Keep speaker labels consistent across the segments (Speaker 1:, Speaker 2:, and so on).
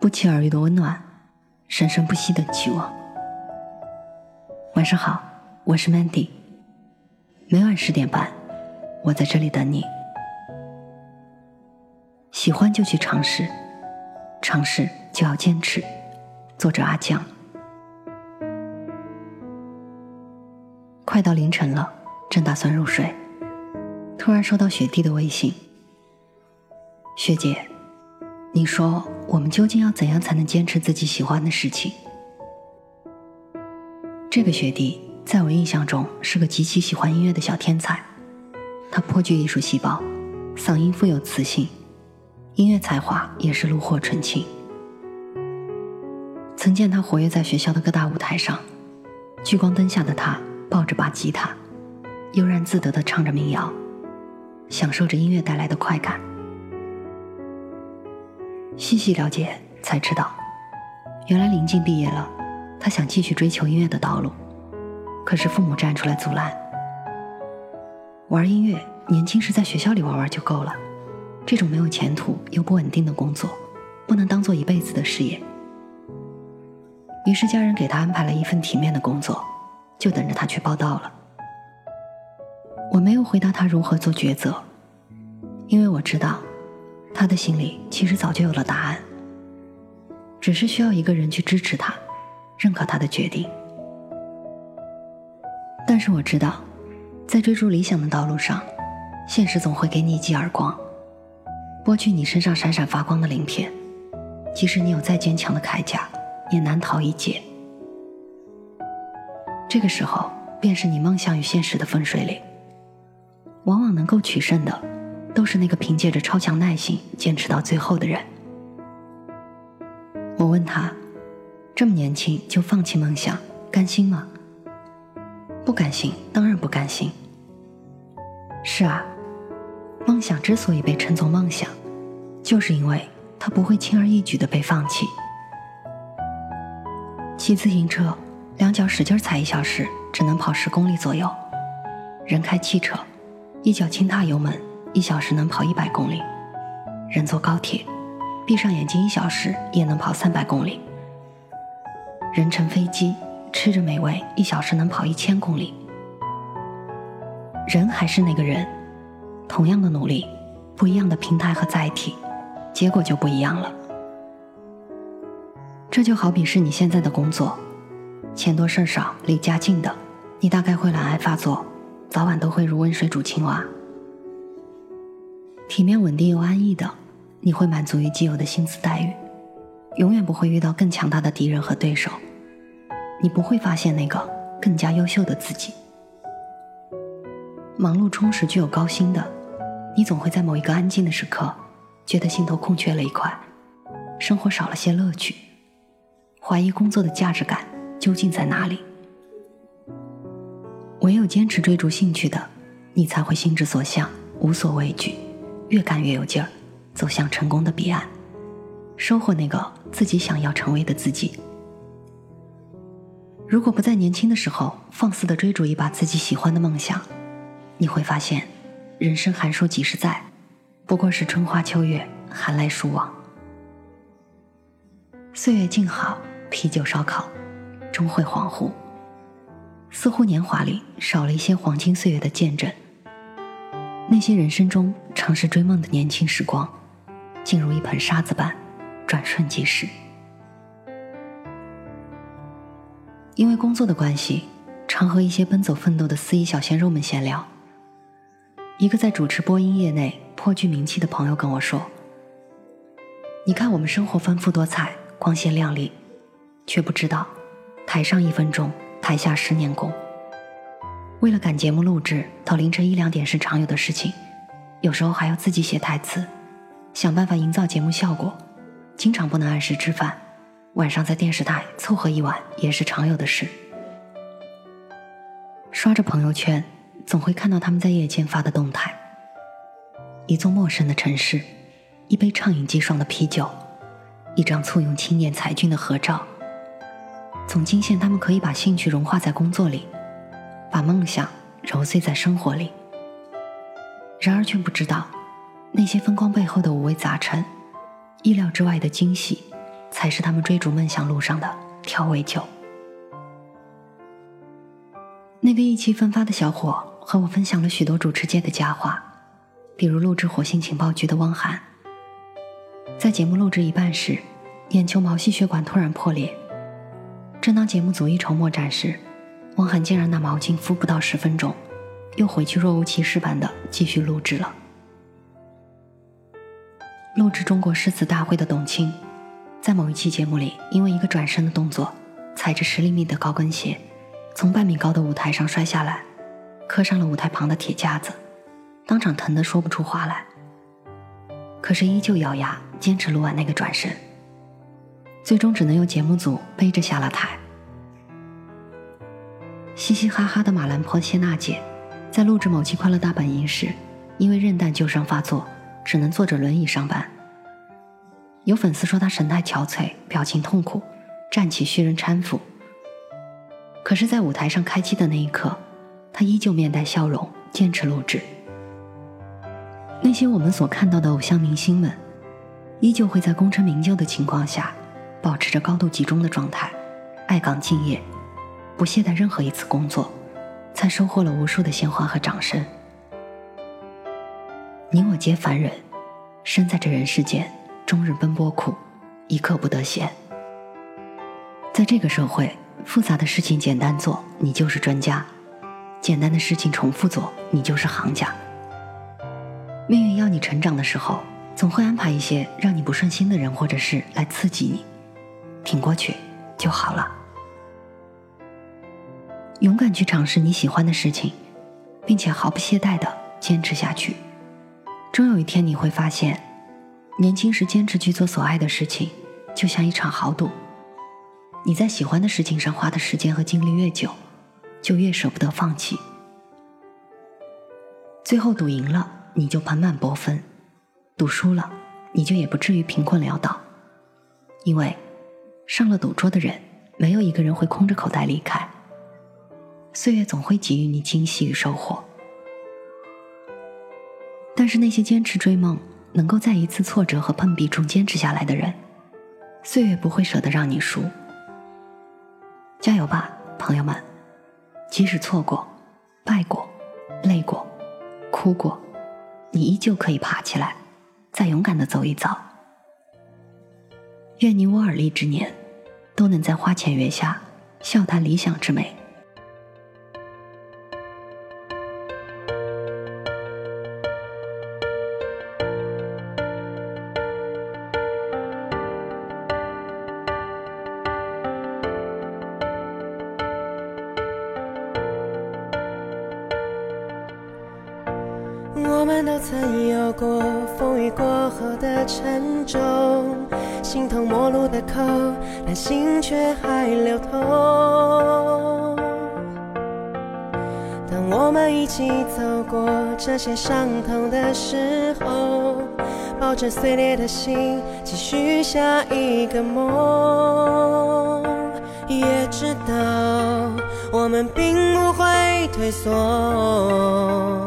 Speaker 1: 不期而遇的温暖，生生不息的期望。晚上好，我是 Mandy。每晚十点半，我在这里等你。喜欢就去尝试，尝试就要坚持。作者阿酱。快到凌晨了，正打算入睡，突然收到雪弟的微信：“学姐。”你说，我们究竟要怎样才能坚持自己喜欢的事情？这个学弟在我印象中是个极其喜欢音乐的小天才，他颇具艺术细胞，嗓音富有磁性，音乐才华也是炉火纯青。曾见他活跃在学校的各大舞台上，聚光灯下的他抱着把吉他，悠然自得地唱着民谣，享受着音乐带来的快感。细细了解才知道，原来临近毕业了，他想继续追求音乐的道路，可是父母站出来阻拦。玩音乐，年轻时在学校里玩玩就够了，这种没有前途又不稳定的工作，不能当做一辈子的事业。于是家人给他安排了一份体面的工作，就等着他去报道了。我没有回答他如何做抉择，因为我知道。他的心里其实早就有了答案，只是需要一个人去支持他，认可他的决定。但是我知道，在追逐理想的道路上，现实总会给你一记耳光，剥去你身上闪闪发光的鳞片。即使你有再坚强的铠甲，也难逃一劫。这个时候，便是你梦想与现实的分水岭。往往能够取胜的。都是那个凭借着超强耐心坚持到最后的人。我问他，这么年轻就放弃梦想，甘心吗？不甘心，当然不甘心。是啊，梦想之所以被称作梦想，就是因为它不会轻而易举的被放弃。骑自行车，两脚使劲踩一小时，只能跑十公里左右；人开汽车，一脚轻踏油门。一小时能跑一百公里，人坐高铁，闭上眼睛一小时也能跑三百公里。人乘飞机，吃着美味，一小时能跑一千公里。人还是那个人，同样的努力，不一样的平台和载体，结果就不一样了。这就好比是你现在的工作，钱多事少，离家近的，你大概会懒癌发作，早晚都会如温水煮青蛙。体面、稳定又安逸的，你会满足于既有的薪资待遇，永远不会遇到更强大的敌人和对手。你不会发现那个更加优秀的自己。忙碌充实、具有高薪的，你总会在某一个安静的时刻，觉得心头空缺了一块，生活少了些乐趣，怀疑工作的价值感究竟在哪里。唯有坚持追逐兴趣的，你才会心之所向，无所畏惧。越干越有劲儿，走向成功的彼岸，收获那个自己想要成为的自己。如果不在年轻的时候放肆的追逐一把自己喜欢的梦想，你会发现，人生寒暑几十载，不过是春花秋月，寒来暑往。岁月静好，啤酒烧烤，终会恍惚，似乎年华里少了一些黄金岁月的见证。那些人生中尝试追梦的年轻时光，竟如一盆沙子般转瞬即逝。因为工作的关系，常和一些奔走奋斗的司仪小鲜肉们闲聊。一个在主持播音业内颇具名气的朋友跟我说：“你看我们生活丰富多彩、光鲜亮丽，却不知道台上一分钟，台下十年功。”为了赶节目录制，到凌晨一两点是常有的事情，有时候还要自己写台词，想办法营造节目效果，经常不能按时吃饭，晚上在电视台凑合一晚也是常有的事。刷着朋友圈，总会看到他们在夜间发的动态：一座陌生的城市，一杯畅饮即爽的啤酒，一张簇拥青年才俊的合照，总惊现他们可以把兴趣融化在工作里。把梦想揉碎在生活里，然而却不知道那些风光背后的五味杂陈、意料之外的惊喜，才是他们追逐梦想路上的调味酒。那个意气风发的小伙和我分享了许多主持界的佳话，比如录制火星情报局的汪涵，在节目录制一半时，眼球毛细血管突然破裂，正当节目组一筹莫展时，汪涵竟然拿毛巾敷不到十分钟，又回去若无其事般的继续录制了。录制中国诗词大会的董卿，在某一期节目里，因为一个转身的动作，踩着十厘米的高跟鞋。从半米高的舞台上摔下来，磕上了舞台旁的铁架子，当场疼得说不出话来。可是依旧咬牙坚持录完那个转身，最终只能由节目组背着下了台。嘻嘻哈哈的马兰坡谢娜姐，在录制某期《快乐大本营》时，因为韧带旧伤发作，只能坐着轮椅上班。有粉丝说她神态憔悴，表情痛苦，站起需人搀扶。可是，在舞台上开机的那一刻，他依旧面带笑容，坚持录制。那些我们所看到的偶像明星们，依旧会在功成名就的情况下，保持着高度集中的状态，爱岗敬业，不懈怠任何一次工作，才收获了无数的鲜花和掌声。你我皆凡人，生在这人世间，终日奔波苦，一刻不得闲。在这个社会。复杂的事情简单做，你就是专家；简单的事情重复做，你就是行家。命运要你成长的时候，总会安排一些让你不顺心的人或者事来刺激你，挺过去就好了。勇敢去尝试你喜欢的事情，并且毫不懈怠的坚持下去，终有一天你会发现，年轻时坚持去做所爱的事情，就像一场豪赌。你在喜欢的事情上花的时间和精力越久，就越舍不得放弃。最后赌赢了，你就盆满钵丰；赌输了，你就也不至于贫困潦倒。因为上了赌桌的人，没有一个人会空着口袋离开。岁月总会给予你惊喜与收获。但是那些坚持追梦，能够在一次挫折和碰壁中坚持下来的人，岁月不会舍得让你输。加油吧，朋友们！即使错过、败过、累过、哭过，你依旧可以爬起来，再勇敢的走一遭。愿你我耳立之年，都能在花前月下笑谈理想之美。
Speaker 2: 我们都曾有过风雨过后的沉重，形同陌路的口，但心却还流通。当我们一起走过这些伤痛的时候，抱着碎裂的心，继续下一个梦，也知道我们并不会退缩。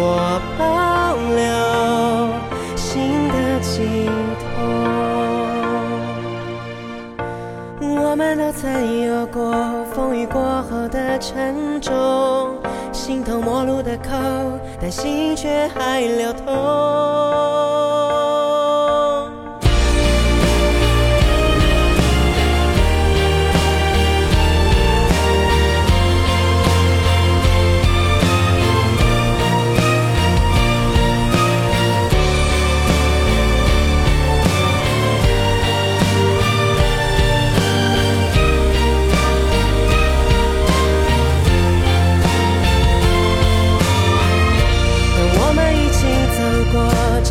Speaker 2: 我保留心的寄托。我们都曾有过风雨过后的沉重，形同陌路的口，但心却还流通。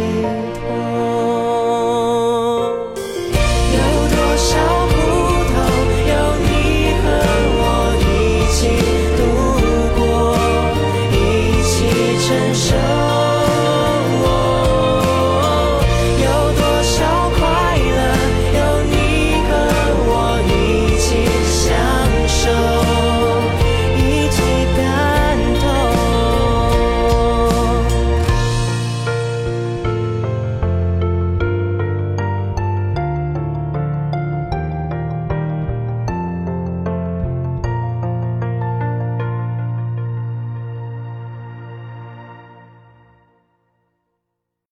Speaker 2: 解脱